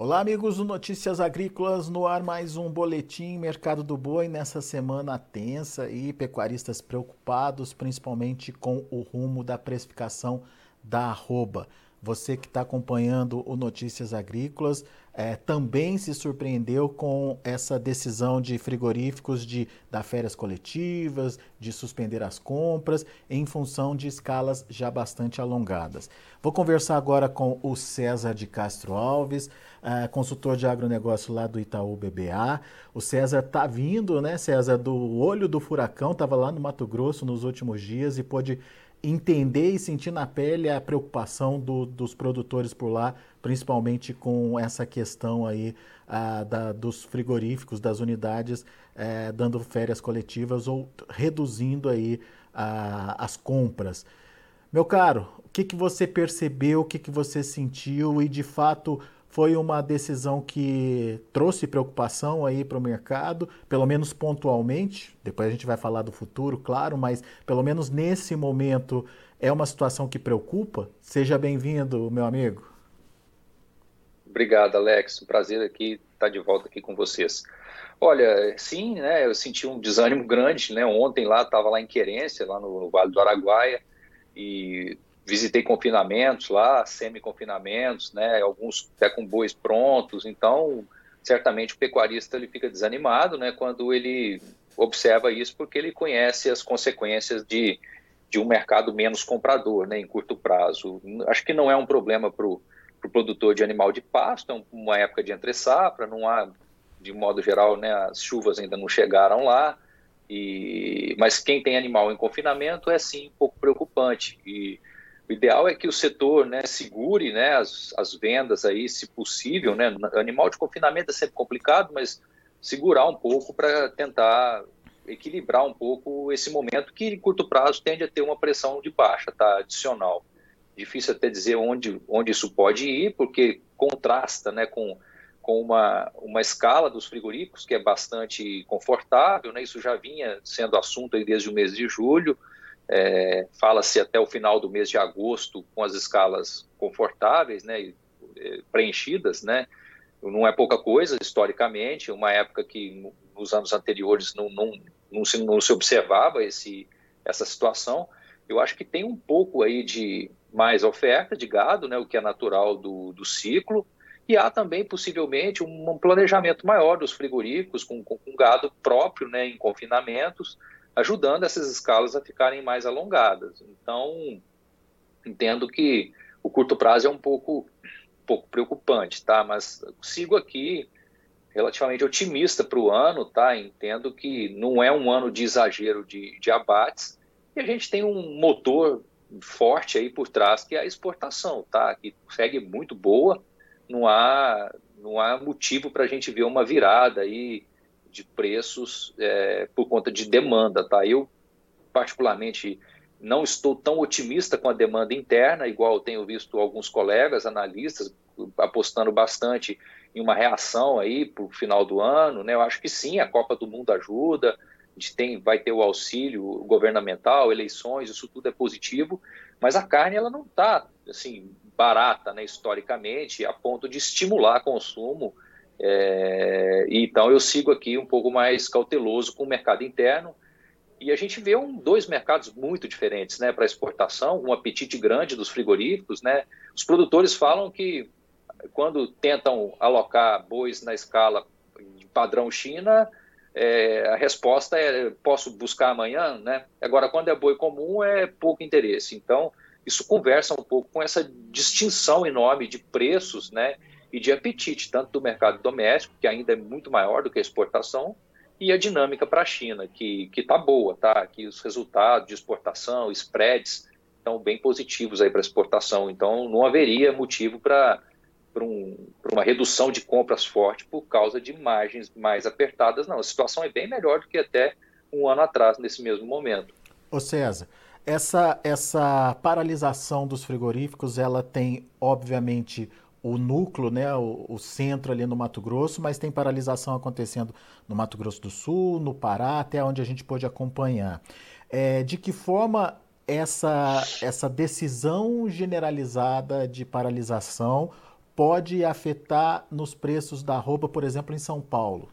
Olá, amigos do Notícias Agrícolas, no ar mais um boletim Mercado do Boi nessa semana tensa e pecuaristas preocupados, principalmente com o rumo da precificação da arroba. Você que está acompanhando o Notícias Agrícolas é, também se surpreendeu com essa decisão de frigoríficos de dar férias coletivas, de suspender as compras em função de escalas já bastante alongadas. Vou conversar agora com o César de Castro Alves, é, consultor de agronegócio lá do Itaú BBA. O César está vindo, né, César, do olho do furacão, estava lá no Mato Grosso nos últimos dias e pôde entender e sentir na pele a preocupação do, dos produtores por lá, principalmente com essa questão aí ah, da, dos frigoríficos, das unidades, eh, dando férias coletivas ou reduzindo aí ah, as compras. Meu caro, o que, que você percebeu, o que, que você sentiu e de fato foi uma decisão que trouxe preocupação aí para o mercado, pelo menos pontualmente. Depois a gente vai falar do futuro, claro, mas pelo menos nesse momento é uma situação que preocupa. Seja bem-vindo, meu amigo. Obrigado, Alex. Um prazer aqui estar de volta aqui com vocês. Olha, sim, né, eu senti um desânimo grande, né, ontem lá, estava lá em Querência, lá no Vale do Araguaia, e visitei confinamentos lá, semi-confinamentos, né, alguns até com bois prontos, então certamente o pecuarista ele fica desanimado, né, quando ele observa isso, porque ele conhece as consequências de, de um mercado menos comprador, né, em curto prazo. Acho que não é um problema para o pro produtor de animal de pasto, é uma época de entre safra, não há, de modo geral, né, as chuvas ainda não chegaram lá, e, mas quem tem animal em confinamento é sim um pouco preocupante, e o ideal é que o setor né, segure né, as, as vendas aí, se possível. Né? Animal de confinamento é sempre complicado, mas segurar um pouco para tentar equilibrar um pouco esse momento que, em curto prazo, tende a ter uma pressão de baixa, tá? adicional. Difícil até dizer onde, onde isso pode ir, porque contrasta né, com, com uma, uma escala dos frigoríficos que é bastante confortável, né? isso já vinha sendo assunto aí desde o mês de julho, é, Fala-se até o final do mês de agosto com as escalas confortáveis, né, é, preenchidas, né, não é pouca coisa historicamente, uma época que nos anos anteriores não, não, não, se, não se observava esse, essa situação. Eu acho que tem um pouco aí de mais oferta de gado, né, o que é natural do, do ciclo, e há também possivelmente um, planejamento maior dos frigoríficos com, com, com gado próprio né, em confinamentos, ajudando essas escalas a ficarem mais alongadas. Então, entendo que o curto prazo é um pouco, um pouco preocupante, tá? Mas sigo aqui relativamente otimista para o ano, tá? Entendo que não é um ano de exagero de, de abates e a gente tem um motor forte aí por trás que é a exportação, tá? Que segue muito boa, não há não há motivo para a gente ver uma virada aí de preços é, por conta de demanda, tá? Eu, particularmente, não estou tão otimista com a demanda interna, igual tenho visto alguns colegas analistas apostando bastante em uma reação aí para o final do ano, né? Eu acho que sim, a Copa do Mundo ajuda, gente tem, vai ter o auxílio governamental, eleições, isso tudo é positivo, mas a carne ela não está assim barata, né, historicamente, a ponto de estimular consumo é, então eu sigo aqui um pouco mais cauteloso com o mercado interno e a gente vê um, dois mercados muito diferentes, né, para exportação, um apetite grande dos frigoríficos, né. Os produtores falam que quando tentam alocar bois na escala padrão China, é, a resposta é posso buscar amanhã, né. Agora quando é boi comum é pouco interesse. Então isso conversa um pouco com essa distinção enorme de preços, né, e de apetite, tanto do mercado doméstico, que ainda é muito maior do que a exportação, e a dinâmica para a China, que está boa, tá? que os resultados de exportação, spreads, estão bem positivos para exportação. Então, não haveria motivo para um, uma redução de compras forte por causa de margens mais apertadas, não. A situação é bem melhor do que até um ano atrás, nesse mesmo momento. Ô César, essa, essa paralisação dos frigoríficos, ela tem, obviamente, o núcleo, né, o, o, centro ali no Mato Grosso, mas tem paralisação acontecendo no Mato Grosso do Sul, no Pará, até onde a gente pôde acompanhar. É, de que forma essa, essa decisão generalizada de paralisação pode afetar nos preços da roupa, por exemplo, em São Paulo?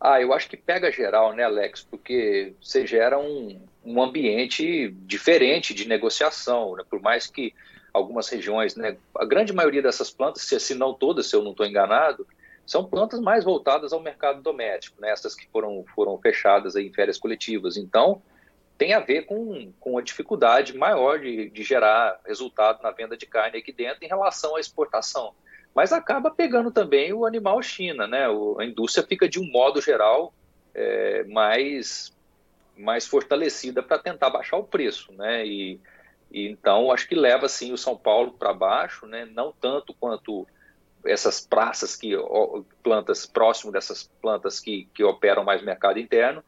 Ah, eu acho que pega geral, né, Alex? Porque você gera um, um ambiente diferente de negociação, né? por mais que algumas regiões, né, a grande maioria dessas plantas, se não todas, se eu não estou enganado, são plantas mais voltadas ao mercado doméstico, né, essas que foram, foram fechadas em férias coletivas. Então, tem a ver com, com a dificuldade maior de, de gerar resultado na venda de carne aqui dentro em relação à exportação. Mas acaba pegando também o animal China, né? O, a indústria fica, de um modo geral, é, mais, mais fortalecida para tentar baixar o preço, né? E, e então, acho que leva sim o São Paulo para baixo, né? não tanto quanto essas praças que plantas próximo dessas plantas que, que operam mais mercado interno,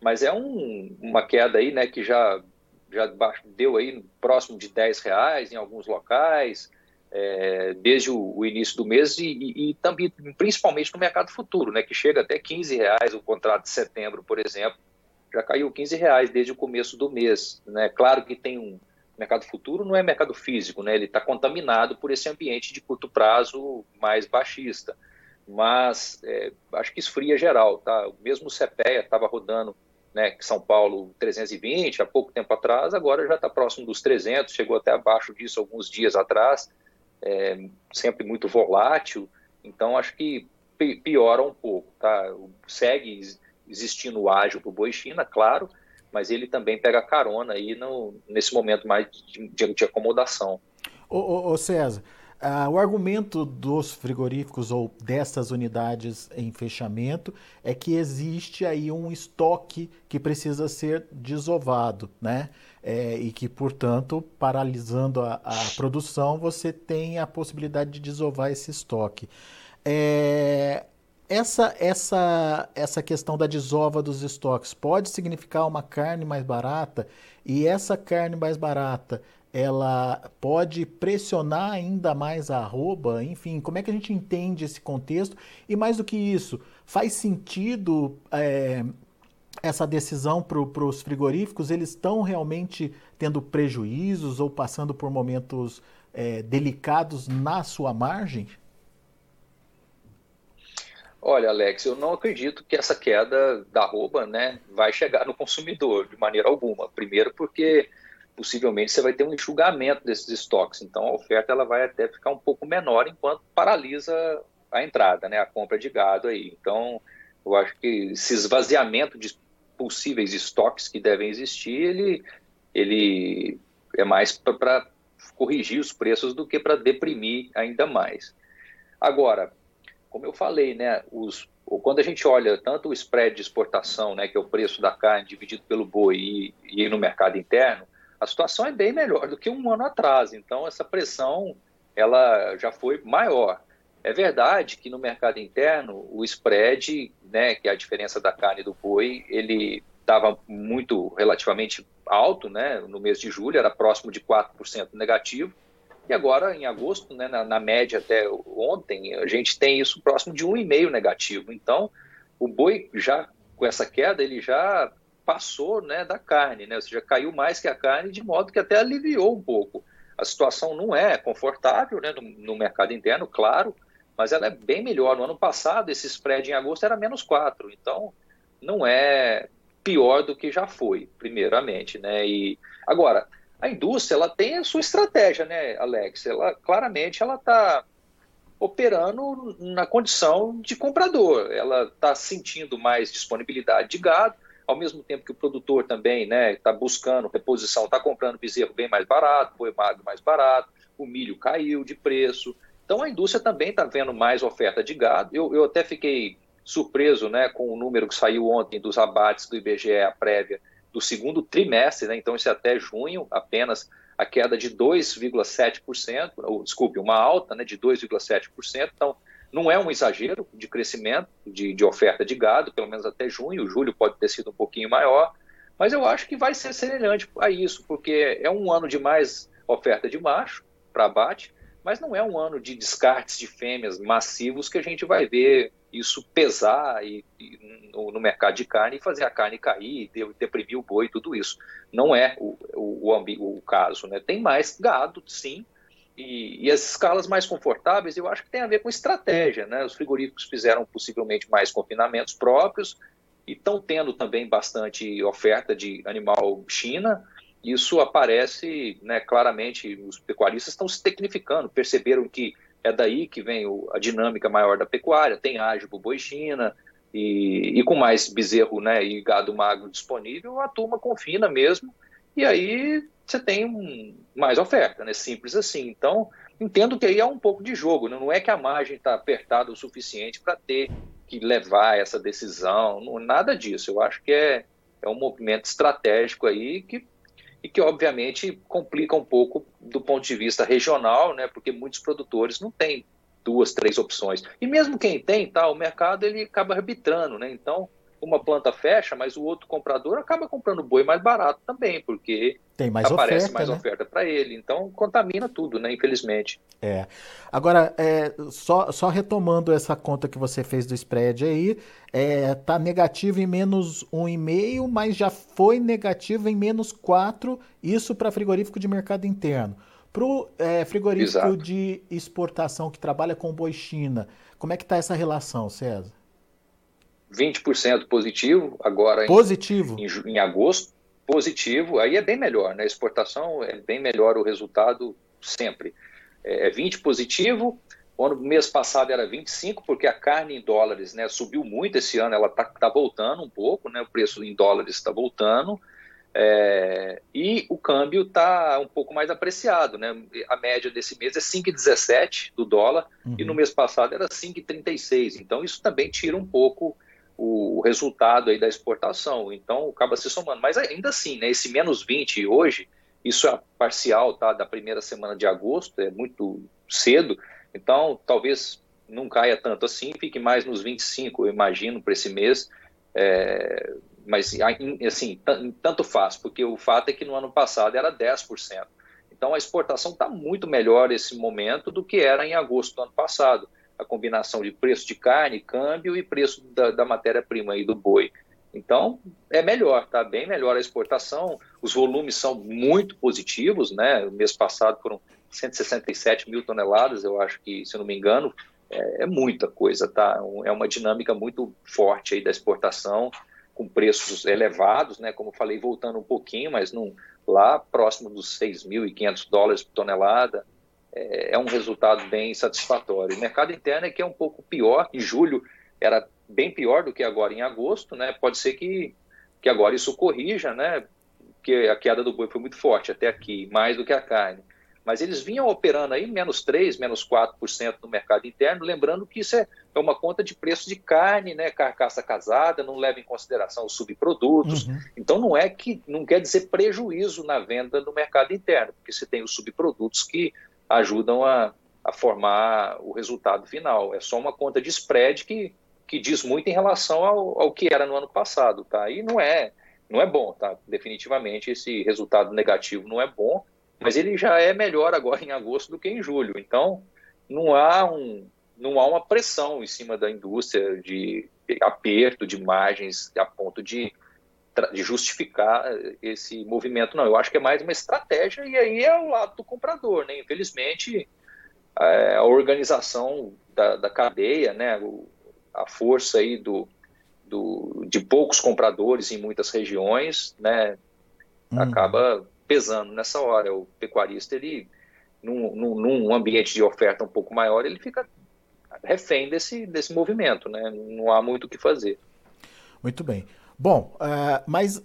mas é um, uma queda aí, né, que já já deu aí próximo de 10 reais em alguns locais é, desde o, o, início do mês e, e, e, também principalmente no mercado futuro, né, que chega até 15 reais o contrato de setembro, por exemplo, já caiu 15 reais desde o começo do mês, né? Claro que tem um mercado futuro não é mercado físico, né? Ele está contaminado por esse ambiente de curto prazo mais baixista. Mas é, acho que esfria geral, tá? Mesmo o CPEA estava rodando, né? São Paulo 320 há pouco tempo atrás, agora já está próximo dos 300, chegou até abaixo disso alguns dias atrás. É, sempre muito volátil. Então acho que piora um pouco, tá? Segue existindo o ágil para o boi China, claro, mas ele também pega carona aí no, nesse momento mais de, de, de acomodação. Ô, ô, ô César, uh, o argumento dos frigoríficos ou dessas unidades em fechamento é que existe aí um estoque que precisa ser desovado, né? É, e que, portanto, paralisando a, a, produção, você tem a possibilidade de desovar esse estoque. É, essa, essa, essa questão da desova dos estoques pode significar uma carne mais barata e essa carne mais barata ela pode pressionar ainda mais a arroba, enfim, como é que a gente entende esse contexto? E mais do que isso, faz sentido é, essa decisão para os frigoríficos? Eles estão realmente tendo prejuízos ou passando por momentos é, delicados na sua margem? Olha, Alex, eu não acredito que essa queda da arroba né, vai chegar no consumidor de maneira alguma. Primeiro, porque possivelmente você vai ter um enxugamento desses estoques, então a oferta ela vai até ficar um pouco menor enquanto paralisa a entrada, né, a compra de gado aí. Então, eu acho que esse esvaziamento de possíveis estoques que devem existir, ele, ele é mais para corrigir os preços do que para deprimir ainda mais. Agora, como eu falei, né, os, quando a gente olha tanto o spread de exportação, né, que é o preço da carne dividido pelo boi e, e no mercado interno, a situação é bem melhor do que um ano atrás. Então essa pressão ela já foi maior. É verdade que no mercado interno o spread, né, que é a diferença da carne do boi, ele estava muito relativamente alto, né, no mês de julho era próximo de 4% negativo e agora, em agosto, né, na, na, média até ontem, a gente tem isso próximo de 1,5 negativo. Então, o boi já, com essa queda, ele já passou né, da carne, né? ou seja, caiu mais que a carne, de modo que até aliviou um pouco. A situação não é confortável né, no, no mercado interno, claro, mas ela é bem melhor. No ano passado, esse spread em agosto era menos 4, então não é pior do que já foi, primeiramente. Né? E agora, a indústria ela tem a sua estratégia, né, Alex? Ela claramente ela está operando na condição de comprador. Ela está sentindo mais disponibilidade de gado, ao mesmo tempo que o produtor também, né, está buscando reposição, está comprando bezerro bem mais barato, boi magro mais barato, o milho caiu de preço. Então a indústria também está vendo mais oferta de gado. Eu, eu até fiquei surpreso né, com o número que saiu ontem dos abates do IBGE, a prévia, do segundo trimestre, né, então isso é até junho, apenas a queda de 2,7%, ou desculpe, uma alta né, de 2,7%. Então não é um exagero de crescimento de, de oferta de gado, pelo menos até junho, julho pode ter sido um pouquinho maior, mas eu acho que vai ser semelhante a isso, porque é um ano de mais oferta de macho para abate, mas não é um ano de descartes de fêmeas massivos que a gente vai ver isso pesar e, e no, no, mercado de carne e fazer a carne cair, deprimir o boi, tudo isso. Não é o, o, o, o caso. Né? Tem mais gado, sim, e, e, as escalas mais confortáveis eu acho que tem a ver com estratégia. Né? Os frigoríficos fizeram possivelmente mais confinamentos próprios e estão tendo também bastante oferta de animal China isso aparece né, claramente, os pecuaristas estão se tecnificando, perceberam que é daí que vem o, a dinâmica maior da pecuária, tem para boi China, e, e, com mais bezerro né, e gado magro disponível, a turma confina mesmo, e aí você tem um, mais oferta, né, simples assim. Então, entendo que aí é um pouco de jogo, né? não é que a margem está apertada o suficiente para ter que levar essa decisão, não, nada disso. Eu acho que é, é um movimento estratégico aí que e que obviamente complica um pouco do ponto de vista regional, né, porque muitos produtores não têm duas, três opções. E mesmo quem tem, tá, o mercado ele acaba arbitrando, né? Então, uma planta fecha, mas o outro comprador acaba comprando boi mais barato também, porque tem mais aparece oferta, mais né? oferta para ele. Então contamina tudo, né? Infelizmente. É. Agora, é, só, só retomando essa conta que você fez do spread aí, é, tá negativo em menos 1,5, mas já foi negativo em menos 4, isso para frigorífico de mercado interno. Para o é, frigorífico Exato. de exportação que trabalha com boi China, como é que está essa relação, César? 20% positivo, agora positivo. Em, em, em, agosto, positivo, aí é bem melhor, né? Exportação é bem melhor o resultado sempre. É 20 é positivo, o ano, mês passado era 25, porque a carne em dólares né, subiu muito esse ano, ela está tá voltando um pouco, né? O preço em dólares está voltando. É, e o câmbio está um pouco mais apreciado, né? A média desse mês é 5,17 do dólar uhum. e no mês passado era 5,36. Então isso também tira um pouco o resultado aí da exportação. Então, acaba se somando. Mas ainda assim, né, esse menos 20 hoje, isso é parcial tá, da primeira semana de agosto, é muito cedo. Então, talvez não caia tanto assim, fique mais nos 25, eu imagino, para esse mês. É, mas, assim, tanto faz, porque o fato é que no ano passado era 10%. Então, a exportação está muito melhor nesse momento do que era em agosto do ano passado a combinação de preço de carne, câmbio e preço da, da matéria-prima aí do boi. Então, é melhor, tá? Bem melhor a exportação. Os volumes são muito positivos, né? O mês passado foram 167 mil toneladas, eu acho que, se não me engano, é, é muita coisa, tá? É uma dinâmica muito forte aí da exportação, com preços elevados, né? Como falei, voltando um pouquinho, mas não, lá próximo dos 6.500 dólares por tonelada, é, é um resultado bem satisfatório. O mercado interno é que é um pouco pior, em julho era bem pior do que agora em agosto, né? Pode ser que, que agora isso corrija, né? Porque a queda do boi foi muito forte até aqui, mais do que a carne. Mas eles vinham operando aí menos 3%, menos 4% no mercado interno, lembrando que isso é, é uma conta de preço de carne, né? Carcaça casada, não leva em consideração os subprodutos. Uhum. Então não é que não quer dizer prejuízo na venda no mercado interno, porque você tem os subprodutos que ajudam a, a formar o resultado final. É só uma conta de spread que, que diz muito em relação ao, ao que era no ano passado, tá? E não é, não é bom, tá? Definitivamente esse resultado negativo não é bom, mas ele já é melhor agora em agosto do que em julho. Então, não há um, não há uma pressão em cima da indústria de aperto de margens a ponto de de justificar esse movimento, não. Eu acho que é mais uma estratégia e aí é o lado do comprador, né? Infelizmente, é, a organização da, da cadeia, né? a força aí do, do, de poucos compradores em muitas regiões, né? Hum. Acaba pesando nessa hora. O pecuarista, ele, num, num, num ambiente de oferta um pouco maior, ele fica refém desse, desse movimento, né? Não há muito o que fazer. Muito bem. Bom, uh, mas uh,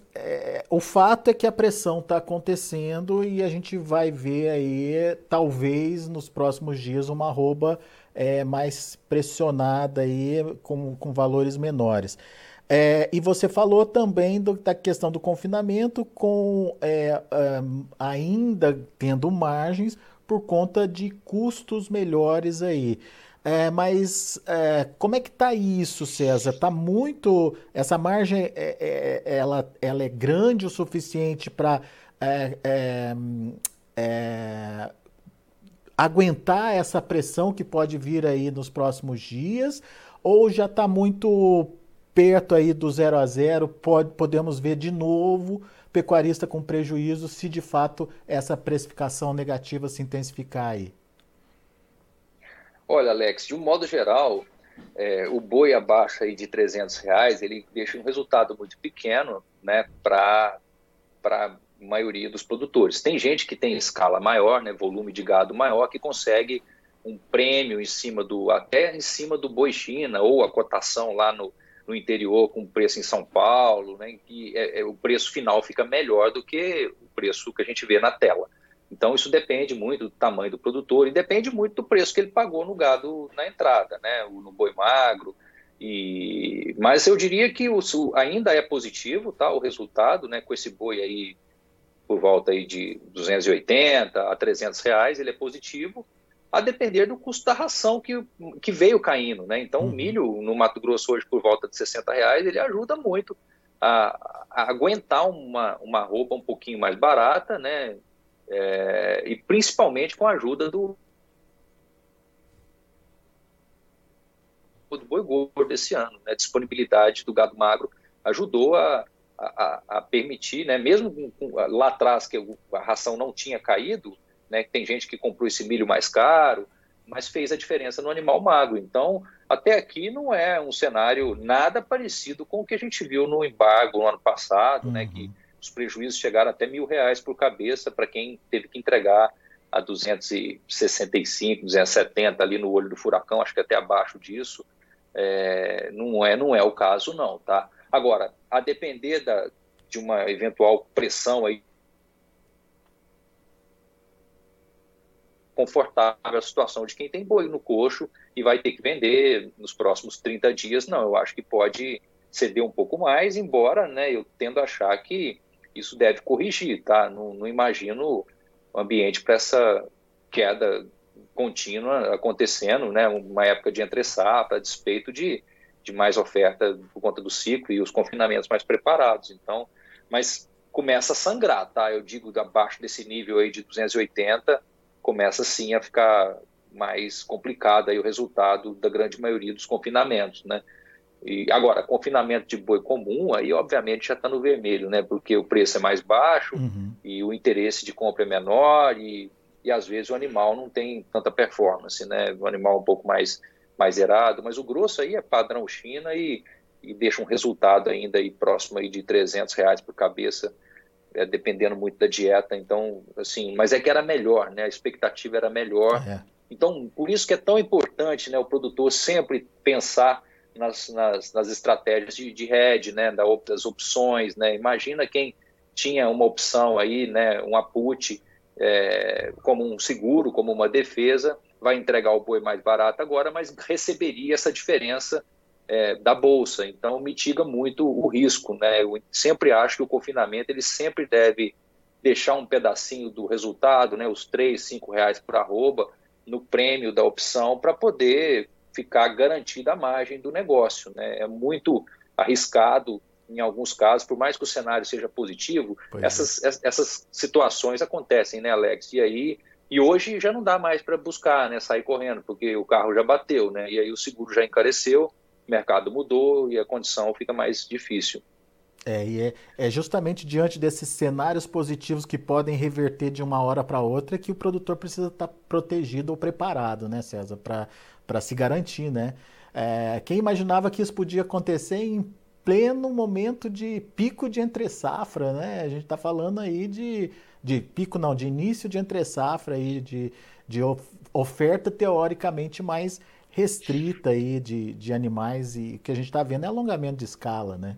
o fato é que a pressão está acontecendo e a gente vai ver aí, talvez nos próximos dias, uma arroba uh, mais pressionada aí, com, com valores menores. E você falou também do, da questão do confinamento, com ainda tendo margens por conta de custos melhores aí. É, mas é, como é que está isso, César? Está muito. Essa margem é, é, é, ela, ela é grande o suficiente para é, aguentar essa pressão que pode vir aí nos próximos dias? Ou já está muito perto aí do zero a zero? Pode, podemos ver de novo pecuarista com prejuízo se de fato essa precificação negativa se intensificar aí? Olha, Alex, de um modo geral, é, o boi abaixo aí de 300 reais, ele deixa um resultado muito pequeno né, para a maioria dos produtores. Tem gente que tem escala maior, né, volume de gado maior, que consegue um prêmio em cima do, até em cima do boi China, ou a cotação lá no, no interior com preço em São Paulo, né, que é, é, o preço final fica melhor do que o preço que a gente vê na tela. Então, isso depende muito do tamanho do produtor e depende muito do preço que ele pagou no gado na entrada, né? no boi magro. E... Mas eu diria que o, ainda é positivo tá? o resultado, né? com esse boi aí por volta aí de 280 a 300 reais, ele é positivo, a depender do custo da ração que, que veio caindo. Né? Então, uhum. o milho no Mato Grosso hoje por volta de 60 reais, ele ajuda muito a, a aguentar uma, uma roupa um pouquinho mais barata, né? É, e principalmente com a ajuda do, do boi gordo esse ano. Né? A disponibilidade do gado magro ajudou a, a, a permitir, né? mesmo com, lá atrás que a ração não tinha caído, né? tem gente que comprou esse milho mais caro, mas fez a diferença no animal magro. Então, até aqui não é um cenário nada parecido com o que a gente viu no embargo no ano passado, uhum. né? que uhum os prejuízos chegaram até mil reais por cabeça para quem teve que entregar a 265, 270 ali no olho do furacão, acho que até abaixo disso. É, não é não é o caso não, tá? Agora, a depender da, de uma eventual pressão aí confortável a situação de quem tem boi no coxo e vai ter que vender nos próximos 30 dias, não, eu acho que pode ceder um pouco mais, embora né, eu tendo a achar que isso deve corrigir, tá? Não, não imagino o ambiente para essa queda contínua acontecendo, né? Uma época de entre safra, despeito de, de mais oferta por conta do ciclo e os confinamentos mais preparados. Então, mas começa a sangrar, tá? Eu digo abaixo desse nível aí de 280, começa sim a ficar mais complicado aí o resultado da grande maioria dos confinamentos, né? E agora, confinamento de boi comum, aí obviamente já está no vermelho, né? Porque o preço é mais baixo uhum. e o interesse de compra é menor e, e às vezes o animal não tem tanta performance, né? O animal um pouco mais, mais zerado, mas o grosso aí é padrão China e, e deixa um resultado ainda aí próximo aí de 300 reais por cabeça, é, dependendo muito da dieta. Então, assim, mas é que era melhor, né? A expectativa era melhor. É. Então, por isso que é tão importante, né? O produtor sempre pensar nas, nas, nas estratégias de, de hedge, né, das opções, né, imagina quem tinha uma opção aí, né, um aput é, como um seguro, como uma defesa, vai entregar o boi mais barato agora, mas receberia essa diferença é, da bolsa, então mitiga muito o risco, né, eu sempre acho que o confinamento ele sempre deve deixar um pedacinho do resultado, né, os três, cinco reais por arroba, no prêmio da opção para poder ficar garantida a margem do negócio. Né? É muito arriscado em alguns casos, por mais que o cenário seja positivo, essas, é. essas situações acontecem, né, Alex? E aí, e hoje já não dá mais para buscar, né, sair correndo, porque o carro já bateu, né? E aí o seguro já encareceu, o mercado mudou e a condição fica mais difícil. É, e é, é justamente diante desses cenários positivos que podem reverter de uma hora para outra que o produtor precisa estar tá protegido ou preparado, né, César, para para se garantir, né? É, quem imaginava que isso podia acontecer em pleno momento de pico de entre safra, né? A gente está falando aí de, de pico não, de início de entre safra aí de, de oferta teoricamente mais restrita aí de, de animais e que a gente está vendo é alongamento de escala, né?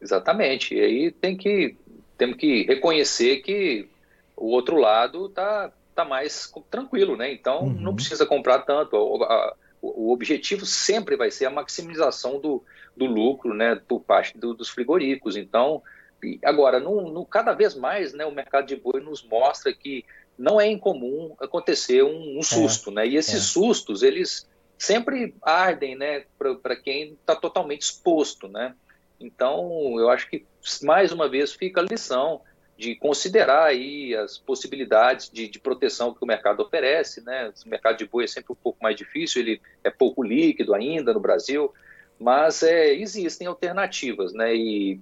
Exatamente. E aí tem que temos que reconhecer que o outro lado está tá mais tranquilo, né? Então uhum. não precisa comprar tanto. O, a, o, objetivo sempre vai ser a maximização do, do lucro, né, por parte do, dos frigoríficos. Então, agora, no, no, cada vez mais, né, o mercado de boi nos mostra que não é incomum acontecer um, um susto, é, né? E esses é. sustos, eles sempre ardem, né, para quem está totalmente exposto, né? Então, eu acho que mais uma vez fica a lição de considerar aí as possibilidades de, de, proteção que o mercado oferece, né? O mercado de boi é sempre um pouco mais difícil, ele é pouco líquido ainda no Brasil, mas é, existem alternativas, né? E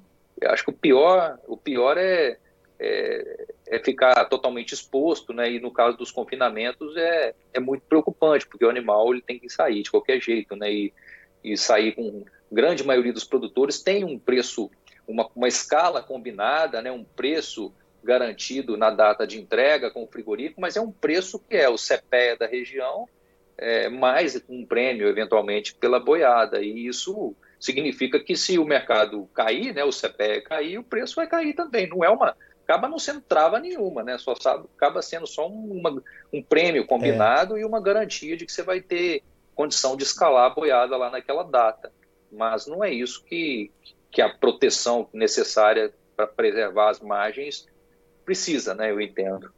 acho que o pior, o pior é, é, é, ficar totalmente exposto, né? E no caso dos confinamentos é, é muito preocupante, porque o animal ele tem que sair de qualquer jeito, né? E, e sair com grande maioria dos produtores tem um preço uma, uma escala combinada, né, um preço garantido na data de entrega com o frigorífico, mas é um preço que é o CPE da região, é, mais um prêmio, eventualmente, pela boiada. E isso significa que se o mercado cair, né, o CPE cair, o preço vai cair também. Não é uma. Acaba não sendo trava nenhuma, né? Só sabe, acaba sendo só uma, um prêmio combinado é. e uma garantia de que você vai ter condição de escalar a boiada lá naquela data. Mas não é isso que, que a proteção necessária para preservar as margens precisa, né? Eu entendo.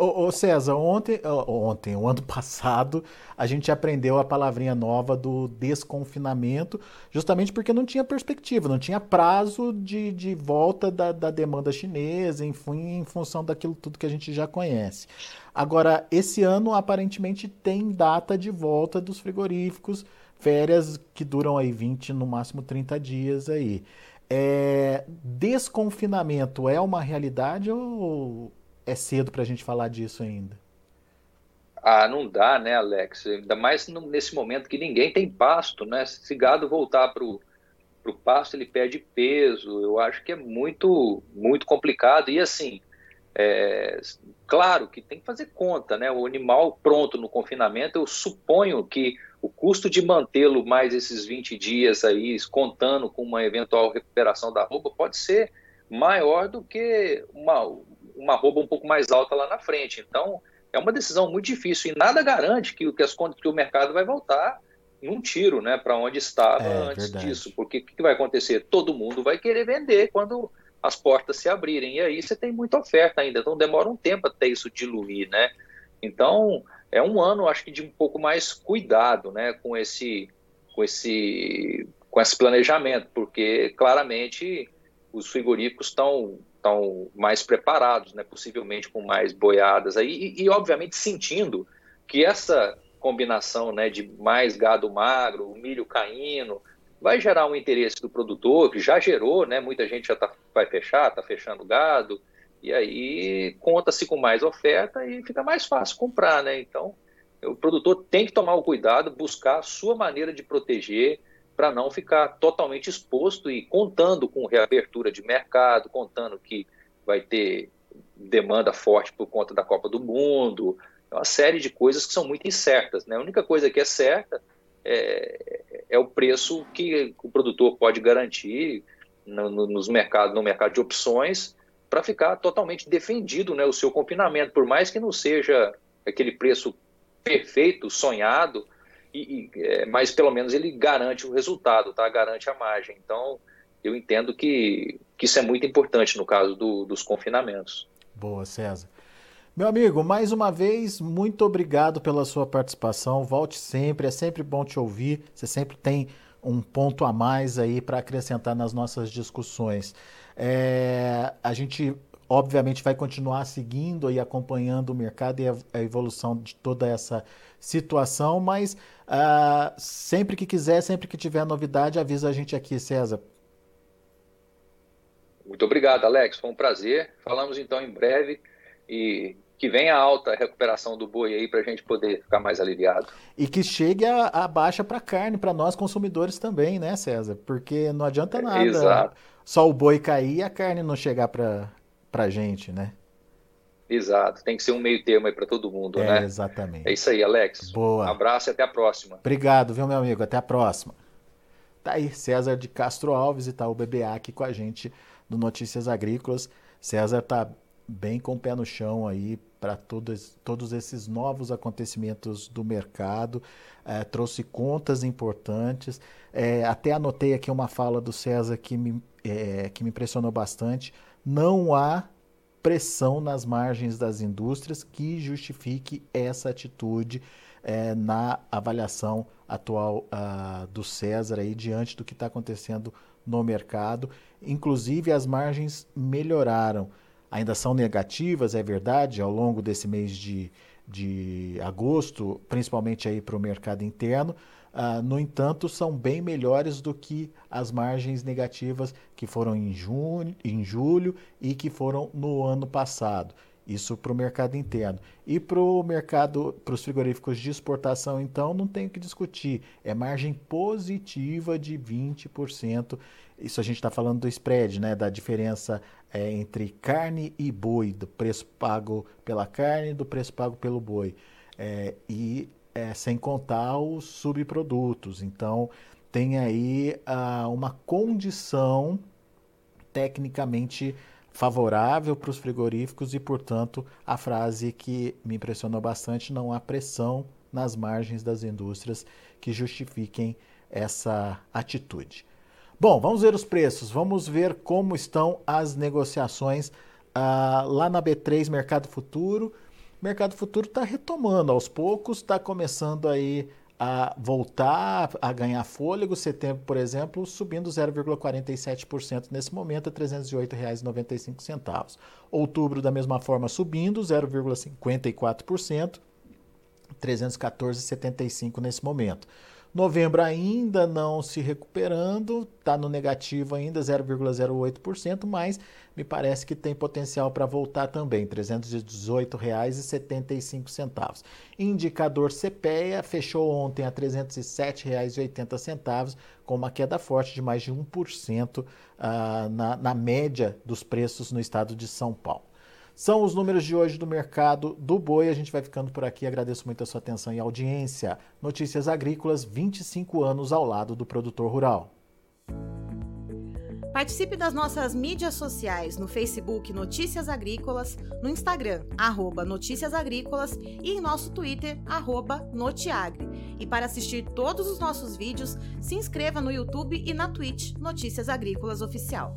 Ô, ô César, ontem, ontem, o ano passado, a gente aprendeu a palavrinha nova do desconfinamento, justamente porque não tinha perspectiva, não tinha prazo de, de volta da, da demanda chinesa, enfim, em função daquilo tudo que a gente já conhece. Agora, esse ano aparentemente tem data de volta dos frigoríficos férias que duram aí 20, no máximo 30 dias aí. É, desconfinamento é uma realidade ou é cedo para a gente falar disso ainda? Ah, não dá, né, Alex? Ainda mais nesse momento que ninguém tem pasto, né? Se gado voltar para o pasto, ele perde peso. Eu acho que é muito, muito complicado. E assim, é, claro que tem que fazer conta, né? O animal pronto no confinamento, eu suponho que o custo de mantê-lo mais esses 20 dias aí, contando com uma eventual recuperação da roupa, pode ser maior do que uma, uma roupa um pouco mais alta lá na frente. Então, é uma decisão muito difícil e nada garante que, que, as, que o mercado vai voltar num tiro né, para onde estava é, antes verdade. disso. Porque o que vai acontecer? Todo mundo vai querer vender quando as portas se abrirem. E aí você tem muita oferta ainda, então demora um tempo até isso diluir, né? Então, é um ano, acho que, de um pouco mais cuidado, né, com esse, com esse, com esse planejamento, porque claramente os frigoríficos estão estão mais preparados, né, possivelmente com mais boiadas aí, e, e, obviamente sentindo que essa combinação né, de mais gado magro, milho caindo, vai gerar um interesse do produtor, que já gerou, né, muita gente já tá, vai fechar, está fechando gado, e aí conta-se com mais oferta e fica mais fácil comprar, né? Então, o produtor tem que tomar o cuidado, buscar a sua maneira de proteger para não ficar totalmente exposto e contando com reabertura de mercado, contando que vai ter demanda forte por conta da Copa do Mundo, é uma série de coisas que são muito incertas, né? A única coisa que é certa é, é o preço que o produtor pode garantir no, no, nos mercados, no mercado de opções para ficar totalmente defendido né, o seu confinamento, por mais que não seja aquele preço perfeito, sonhado, e, e é, mas pelo menos ele garante o resultado, tá? garante a margem. Então, eu entendo que, que isso é muito importante no caso do, dos confinamentos. Boa, César. Meu amigo, mais uma vez, muito obrigado pela sua participação. Volte sempre, é sempre bom te ouvir. Você sempre tem um ponto a mais aí para acrescentar nas nossas discussões. É, a gente, obviamente, vai continuar seguindo e acompanhando o mercado e a, a evolução de toda essa situação, mas uh, sempre que quiser, sempre que tiver novidade, avisa a gente aqui, César. Muito obrigado, Alex. Foi um prazer. Falamos então em breve e que venha alta a recuperação do boi aí para a gente poder ficar mais aliviado. E que chegue a, a baixa para carne, para nós consumidores também, né, César? Porque não adianta nada Exato. Só o boi cair e a carne não chegar para a gente, né? Exato, tem que ser um meio termo aí para todo mundo, é, né? Exatamente. É isso aí, Alex. Boa. Um abraço e até a próxima. Obrigado, viu, meu amigo? Até a próxima. Tá aí César de Castro Alves e tá o BBA aqui com a gente no Notícias Agrícolas. César tá bem com o pé no chão aí para todos, todos esses novos acontecimentos do mercado, é, trouxe contas importantes. É, até anotei aqui uma fala do César que me, é, que me impressionou bastante. Não há pressão nas margens das indústrias que justifique essa atitude é, na avaliação atual uh, do César aí diante do que está acontecendo no mercado. Inclusive as margens melhoraram. Ainda são negativas, é verdade, ao longo desse mês de, de agosto, principalmente aí para o mercado interno. Uh, no entanto, são bem melhores do que as margens negativas que foram em, junho, em julho e que foram no ano passado. Isso para o mercado interno. E para o mercado, para os frigoríficos de exportação, então, não tem o que discutir. É margem positiva de 20%. Isso a gente está falando do spread, né? Da diferença é, entre carne e boi, do preço pago pela carne e do preço pago pelo boi. É, e é, sem contar os subprodutos. Então, tem aí ah, uma condição tecnicamente favorável para os frigoríficos e, portanto, a frase que me impressionou bastante: não há pressão nas margens das indústrias que justifiquem essa atitude. Bom, vamos ver os preços, vamos ver como estão as negociações ah, lá na B3 Mercado Futuro. Mercado Futuro está retomando aos poucos, está começando aí a voltar a ganhar fôlego. Setembro, por exemplo, subindo 0,47% nesse momento a R$ 308,95. Outubro, da mesma forma, subindo 0,54%, 314,75 nesse momento. Novembro ainda não se recuperando, está no negativo ainda, 0,08%, mas me parece que tem potencial para voltar também, R$ 318,75. Indicador CPEA fechou ontem a R$ 307,80, com uma queda forte de mais de 1% uh, ah, na, na média dos preços no estado de São Paulo. São os números de hoje do mercado do boi. A gente vai ficando por aqui. Agradeço muito a sua atenção e audiência. Notícias Agrícolas, 25 anos ao lado do produtor rural. Participe das nossas mídias sociais no Facebook Notícias Agrícolas, no Instagram, arroba Notícias Agrícolas e em nosso Twitter, arroba Notiagre. E para assistir todos os nossos vídeos, se inscreva no YouTube e na Twitch Notícias Agrícolas Oficial.